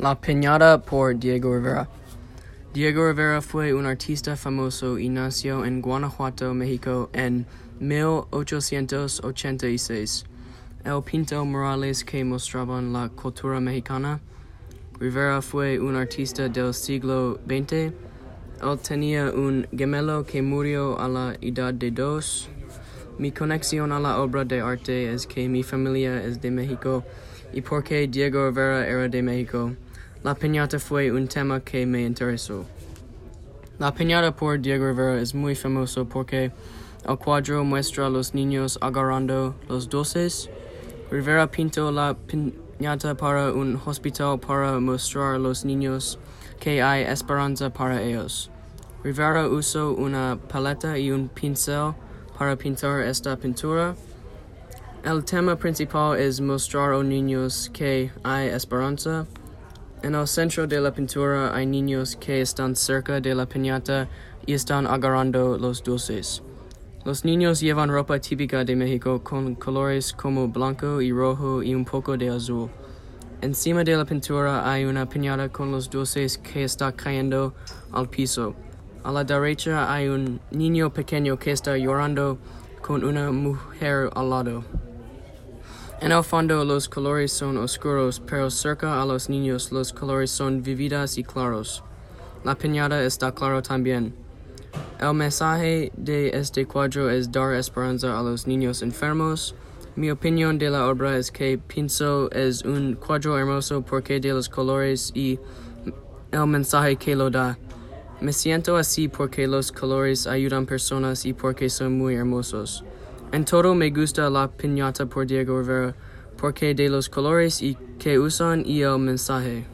La Piñata por Diego Rivera. Diego Rivera fue un artista famoso y nació en Guanajuato, México en 1886. El pinto murales que mostraban la cultura mexicana. Rivera fue un artista del siglo XX. Él tenía un gemelo que murió a la edad de dos. Mi conexión a la obra de arte es que mi familia es de México y porque Diego Rivera era de México. La piñata fue un tema que me interesó. La piñata por Diego Rivera es muy famoso porque el cuadro muestra a los niños agarrando los dulces. Rivera pintó la piñata para un hospital para mostrar a los niños que hay esperanza para ellos. Rivera usó una paleta y un pincel para pintar esta pintura. El tema principal es mostrar a los niños que hay esperanza. En el centro de la pintura hay niños que están cerca de la piñata y están agarrando los dulces. Los niños llevan ropa típica de México con colores como blanco y rojo y un poco de azul. Encima de la pintura hay una piñata con los dulces que está cayendo al piso. A la derecha hay un niño pequeño que está llorando con una mujer al lado. En el fondo los colores son oscuros, pero cerca a los niños los colores son vividas y claros. La piñata está claro también. El mensaje de este cuadro es dar esperanza a los niños enfermos. Mi opinión de la obra es que pienso es un cuadro hermoso porque de los colores y el mensaje que lo da. Me siento así porque los colores ayudan personas y porque son muy hermosos. En todo me gusta la piñata por Diego Rivera porque de los colores y que usan y el mensaje.